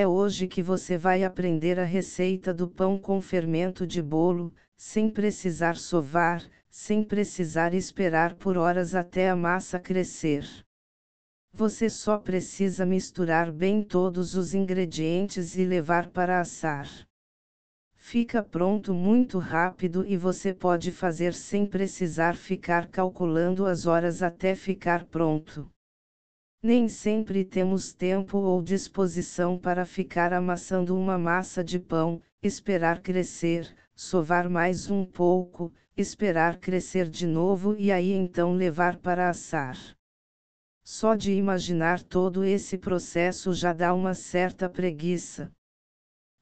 É hoje que você vai aprender a receita do pão com fermento de bolo, sem precisar sovar, sem precisar esperar por horas até a massa crescer. Você só precisa misturar bem todos os ingredientes e levar para assar. Fica pronto muito rápido e você pode fazer sem precisar ficar calculando as horas até ficar pronto. Nem sempre temos tempo ou disposição para ficar amassando uma massa de pão, esperar crescer, sovar mais um pouco, esperar crescer de novo e aí então levar para assar. Só de imaginar todo esse processo já dá uma certa preguiça.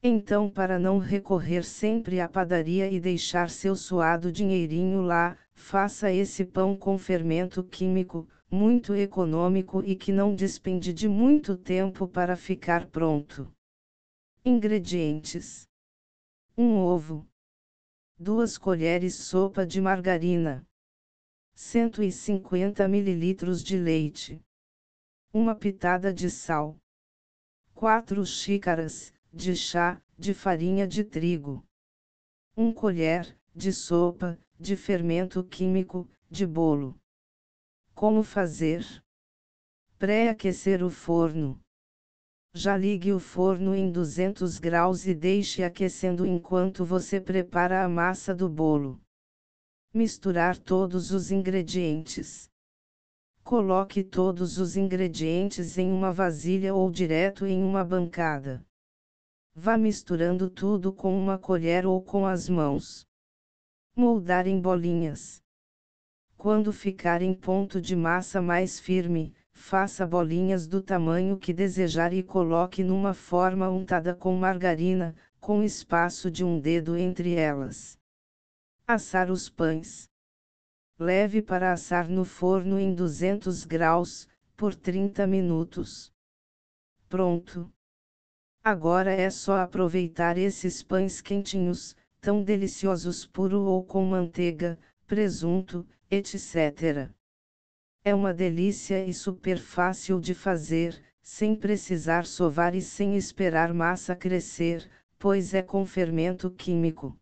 Então, para não recorrer sempre à padaria e deixar seu suado dinheirinho lá, faça esse pão com fermento químico, muito econômico e que não despende de muito tempo para ficar pronto. Ingredientes: 1 ovo, 2 colheres sopa de margarina, 150 ml de leite, uma pitada de sal, 4 xícaras de chá de farinha de trigo, 1 colher de sopa de fermento químico de bolo. Como fazer? Pré-aquecer o forno. Já ligue o forno em 200 graus e deixe aquecendo enquanto você prepara a massa do bolo. Misturar todos os ingredientes. Coloque todos os ingredientes em uma vasilha ou direto em uma bancada. Vá misturando tudo com uma colher ou com as mãos. Moldar em bolinhas. Quando ficar em ponto de massa mais firme, faça bolinhas do tamanho que desejar e coloque numa forma untada com margarina, com espaço de um dedo entre elas. Assar os pães. Leve para assar no forno em 200 graus, por 30 minutos. Pronto! Agora é só aproveitar esses pães quentinhos, tão deliciosos puro ou com manteiga, presunto, etc. É uma delícia e super fácil de fazer, sem precisar sovar e sem esperar massa crescer, pois é com fermento químico.